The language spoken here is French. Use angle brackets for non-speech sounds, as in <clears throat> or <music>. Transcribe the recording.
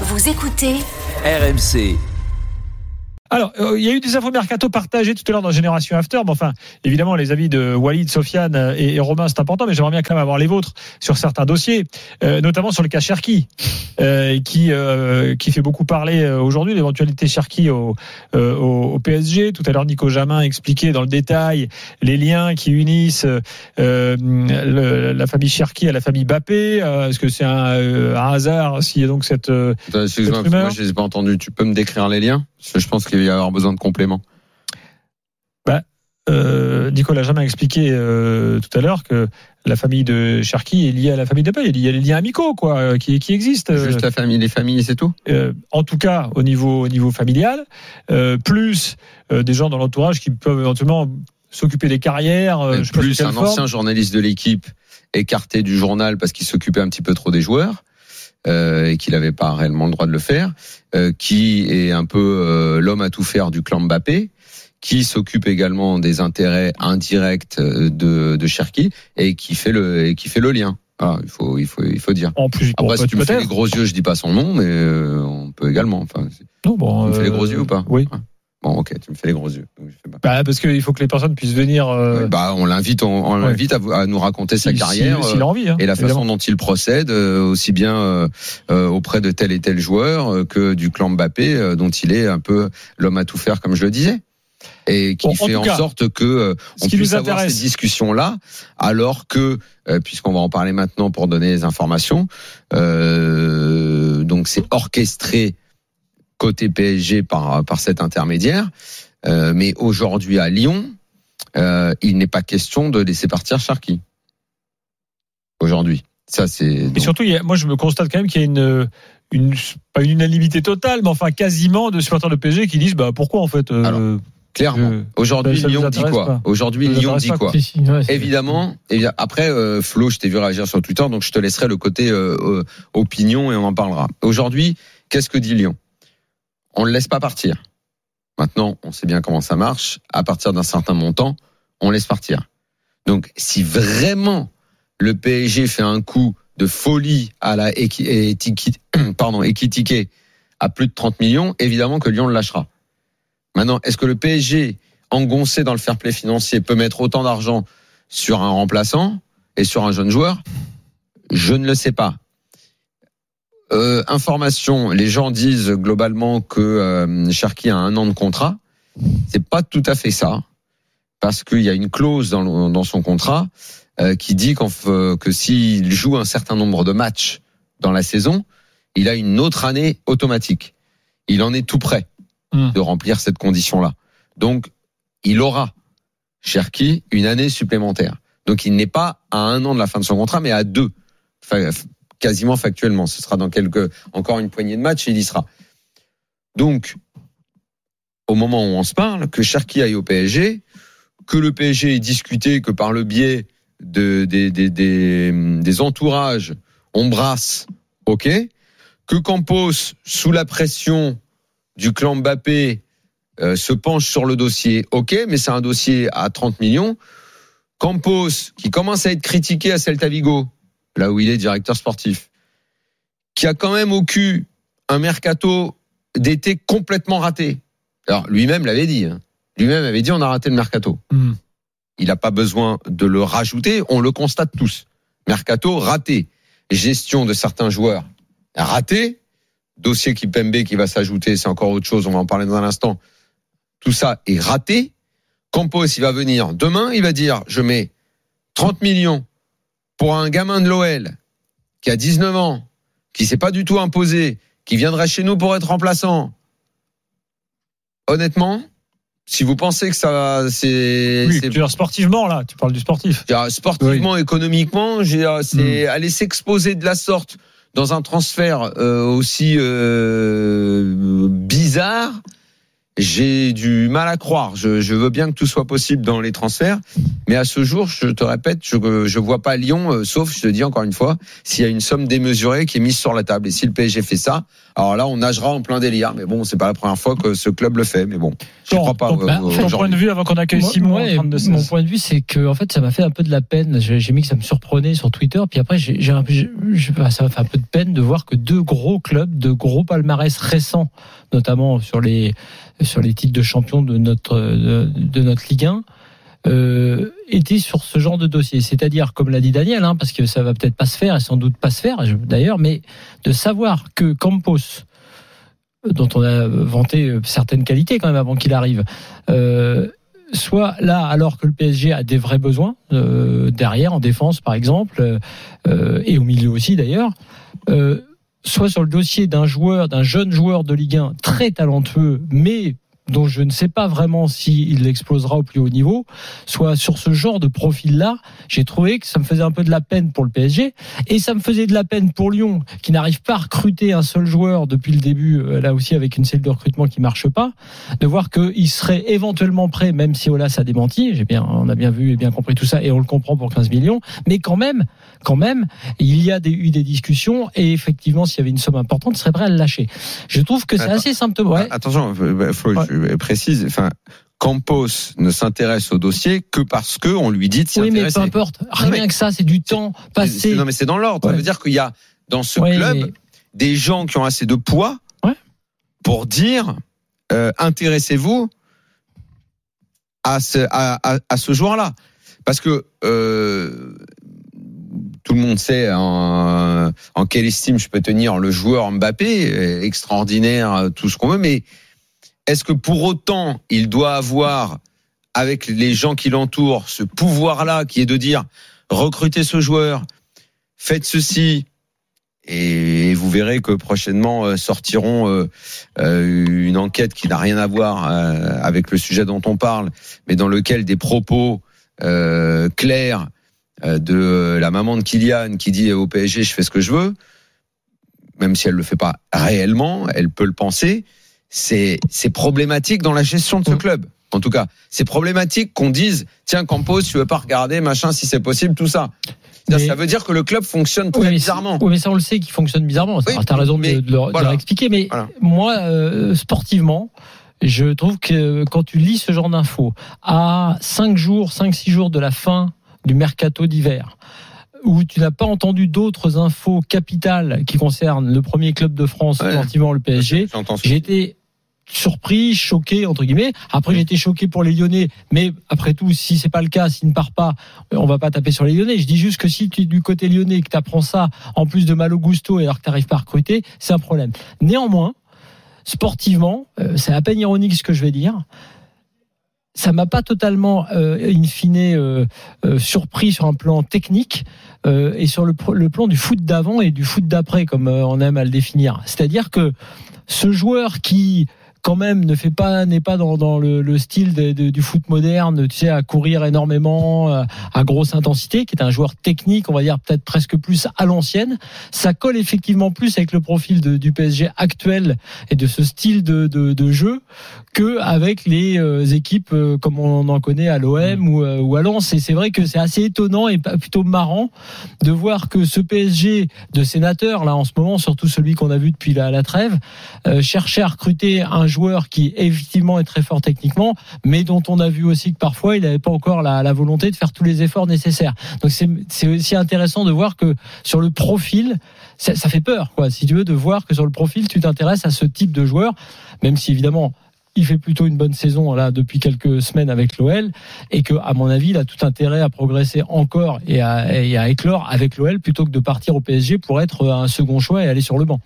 Vous écoutez RMC. Alors, euh, il y a eu des infos mercato partagées tout à l'heure dans Génération After. Mais enfin, évidemment, les avis de Walid, Sofiane et, et Romain, c'est important. Mais j'aimerais bien quand même avoir les vôtres sur certains dossiers, euh, notamment sur le cas Cherki, euh, qui qui fait beaucoup parler aujourd'hui. L'éventualité Cherki au, au, au PSG. Tout à l'heure, Nico Jamin expliquait dans le détail les liens qui unissent le- la famille Cherki à la famille Bappé. Est-ce que c'est un, un hasard s'il y a donc cette Excuse-moi, moi je les ai pas entendus. Tu peux me décrire les liens? Parce que je pense qu'il y avoir besoin de compléments. Euh, Nicolas Jamin a expliqué euh, tout à l'heure que la famille de Cherki est liée à la famille de Paye. Il y a des liens amicaux quoi, euh, qui, qui existent. euh, Juste la famille, les familles, c'est tout? euh, en tout cas au niveau, au niveau familial, plus des gens dans l'entourage qui peuvent éventuellement s'occuper des carrières. je Plus un forme. ancien journaliste de l'équipe écarté du journal parce qu'il s'occupait un petit peu trop des joueurs. Euh, et qu'il n'avait pas réellement le droit de le faire, euh, qui est un peu euh, l'homme à tout faire du clan Mbappé, qui s'occupe également des intérêts indirects euh, de, de Cherki et qui fait le et qui fait le lien. Ah, il faut il faut il faut dire. En plus, Après, si tu me fais les gros yeux, je dis pas son nom, mais euh, on peut également. Enfin, Non, bon, tu me fais les gros yeux ou pas? Oui. Ouais. Bon, ok, tu me fais les gros yeux. donc je fais pas. Bah, parce qu'il faut que les personnes puissent venir. euh, bah, on l'invite, on, on Ouais. l'invite à, nous raconter sa si- carrière. si- s'il a envie. hein, et la façon dont il procède, euh, aussi bien euh, euh, auprès de tel et tel joueur euh, que du clan Mbappé, euh, dont il est un peu l'homme à tout faire, comme je le disais, et qui Bon, fait en cas, sorte que euh, on qui puisse nous avoir ces discussions-là, alors que, euh, puisqu'on va en parler maintenant pour donner les informations, euh, donc c'est orchestré côté PSG par par cet intermédiaire, euh, mais aujourd'hui à Lyon, euh, il n'est pas question de laisser partir Sharky. Aujourd'hui. Ça, c'est. Et surtout, il y a- moi, je me constate quand même qu'il y a une, une, pas une unanimité totale, mais enfin quasiment de supporters de PSG qui disent, bah pourquoi en fait euh, Alors, Clairement. Aujourd'hui, vous Lyon dit quoi Aujourd'hui, Lyon dit quoi Si, ouais, Évidemment, évi- après euh, Flo, je t'ai vu réagir sur Twitter, donc je te laisserai le côté opinion et on en parlera. Aujourd'hui, qu'est-ce que dit Lyon? On ne le laisse pas partir. Maintenant, on sait bien comment ça marche. À partir d'un certain montant, on laisse partir. Donc, si vraiment le PSG fait un coup de folie à la <clears throat> pardon, Ekitike à plus de 30 millions, évidemment que Lyon le lâchera. Maintenant, est-ce que le PSG, engoncé dans le fair play financier, peut mettre autant d'argent sur un remplaçant et sur un jeune joueur? Je ne le sais pas. Euh, information, les gens disent globalement que euh, Cherki a un an de contrat. C'est pas tout à fait ça, parce qu'il y a une clause dans, le- dans son contrat euh, qui dit qu'en f- que s'il joue un certain nombre de matchs dans la saison, il a une autre année automatique. Il en est tout prêt Hmm. de remplir cette condition-là. Donc, il aura, Cherki, une année supplémentaire. Donc, il n'est pas à un an de la fin de son contrat, mais à deux, quasiment factuellement. Ce sera dans quelques, encore une poignée de matchs, et il y sera. Donc, au moment où on se parle, que Cherki aille au PSG, que le PSG ait discuté que par le biais de, des, des, des, entourages, on brasse, ok, que Campos, sous la pression du clan Mbappé, euh, se penche sur le dossier, ok, mais c'est un dossier à 30 millions. Campos, qui commence à être critiqué à Celta Vigo, là où il est directeur sportif, qui a quand même au cul un mercato d'été complètement raté. Alors lui-même l'avait dit. hein. Lui-même avait dit on a raté le mercato. Hmm. Il n'a pas besoin de le rajouter, on le constate tous. Mercato raté. Gestion de certains joueurs raté. Dossier Kipembe qui va s'ajouter, c'est encore autre chose, on va en parler dans un instant. Tout ça est raté. Campos, il va venir demain, il va dire je mets 30 millions pour un gamin de l'OL qui a 19 ans, qui s'est pas du tout imposé, qui viendrait chez nous pour être remplaçant. Honnêtement, si vous pensez que ça, c'est, Oui, c'est tu dire sportivement là, tu parles du sportif. dire, sportivement, économiquement, dire, c'est aller s'exposer de la sorte dans un transfert euh, aussi euh, bizarre. J'ai du mal à croire. Je, je, veux bien que tout soit possible dans les transferts, mais à ce jour, je te répète, je je vois pas Lyon, euh, sauf, je te dis encore une fois, s'il y a une somme démesurée qui est mise sur la table. Et si le PSG fait ça, alors là, on nagera en plein délire. Mais bon, c'est pas la première fois que ce club le fait. Mais bon, je crois pas. Donc, bah, ton point de vue avant qu'on accueille Simon. Ouais, mon point de vue, c'est que en fait, ça m'a fait un peu de la peine. J'ai mis que ça me surprenait sur Twitter, puis après, j'ai un peu, ça m'a fait un peu de peine de voir que deux gros clubs, de gros palmarès récents, notamment sur les sur les titres de champion de notre de, notre Ligue 1 euh, était sur ce genre de dossier. C'est-à-dire, comme l'a dit Daniel, hein, parce que ça va peut-être pas se faire et sans doute pas se faire d'ailleurs, mais de savoir que Campos, dont on a vanté certaines qualités quand même avant qu'il arrive, euh, soit là alors que le PSG a des vrais besoins euh, derrière en défense par exemple euh, et au milieu aussi d'ailleurs. Euh, soit sur le dossier d'un joueur, d'un jeune joueur de Ligue 1 très talentueux, mais dont je ne sais pas vraiment s'il explosera au plus haut niveau, soit sur ce genre de profil-là, j'ai trouvé que ça me faisait un peu de la peine pour le PSG et ça me faisait de la peine pour Lyon qui n'arrive pas à recruter un seul joueur depuis le début, euh, là aussi avec une cellule de recrutement qui marche pas, de voir qu'il serait éventuellement prêt, même si Olas a démenti, j'ai bien, on a bien vu et bien compris tout ça et on le comprend pour 15 millions, mais quand même, quand même, il y a des, eu des discussions et effectivement, s'il y avait une somme importante, il serait prêt à le lâcher. Je trouve que c'est assez symptomatique. Ouais. Attention, faut, précise, enfin, Campos ne s'intéresse au dossier que parce que on lui dit de s'intéresser. Oui, mais peu importe. Rien que ça, c'est du temps passé. Non, mais c'est dans l'ordre. Ça veut dire qu'il y a dans ce club des gens qui ont assez de poids pour dire euh, intéressez-vous à ce, à, à, ce joueur-là. Parce que euh, tout le monde sait en, en, quelle estime je peux tenir le joueur Mbappé, extraordinaire, tout ce qu'on veut, mais est-ce que pour autant, il doit avoir, avec les gens qui l'entourent, ce pouvoir-là qui est de dire, recrutez ce joueur, faites ceci, et vous verrez que prochainement euh, sortiront euh, euh, une enquête qui n'a rien à voir avec le sujet dont on parle, mais dans lequel des propos clairs de la maman de Kylian qui dit au PSG je fais ce que je veux, même si elle le fait pas réellement, elle peut le penser c'est problématique dans la gestion de ce mm. club. En tout cas, c'est problématique qu'on dise tiens Campos, tu veux pas regarder machin si c'est possible tout ça. Ça veut dire que le club fonctionne très bizarrement. Oui, mais ça on le sait qu'il fonctionne bizarrement. Oui, tu as raison de, de, leur, expliquer. Mais moi, euh, sportivement, je trouve que quand tu lis ce genre d'infos à 5 jours, 5-6 jours de la fin du mercato d'hiver, où tu n'as pas entendu d'autres infos capitales qui concernent le premier club de France, sportivement le PSG, j'ai été surpris, choqué entre guillemets. Après, j'étais choqué pour les Lyonnais, mais après tout, si c'est pas le cas, s'il ne part pas, on va pas taper sur les Lyonnais. Je dis juste que si tu es du côté lyonnais que tu apprends ça en plus de mal au gusto et alors que tu n'arrives pas à recruter, c'est un problème. Néanmoins, sportivement, euh, c'est à peine ironique ce que je vais dire. Ça m'a pas totalement, euh, in fine, euh, euh, surpris sur un plan technique et sur le, le plan du foot d'avant et du foot d'après, comme on aime à le définir. C'est-à-dire que ce joueur qui quand même ne fait pas n'est pas dans, le, le, style du foot moderne, tu sais, à courir énormément, euh, à grosse intensité, qui est un joueur technique, on va dire peut-être presque plus à l'ancienne. Ça colle effectivement plus avec le profil du PSG actuel et de ce style de, jeu que avec les euh, équipes euh, comme on en connaît à l'OM ou, à Lens. Et c'est vrai que c'est assez étonnant et plutôt marrant de voir que ce PSG de sénateurs là en ce moment, surtout celui qu'on a vu depuis la trêve, cherchait à recruter un joueur qui effectivement est très fort techniquement, mais dont on a vu aussi que parfois il n'avait pas encore la, volonté de faire tous les efforts nécessaires. Donc c'est aussi intéressant de voir que sur le profil, ça, ça, fait peur, quoi. Si tu veux, de voir que sur le profil, tu t'intéresses à ce type de joueur, même si évidemment il fait plutôt une bonne saison là depuis quelques semaines avec l'OL et que à mon avis il a tout intérêt à progresser encore et à, et à éclore avec l'OL plutôt que de partir au PSG pour être un second choix et aller sur le banc.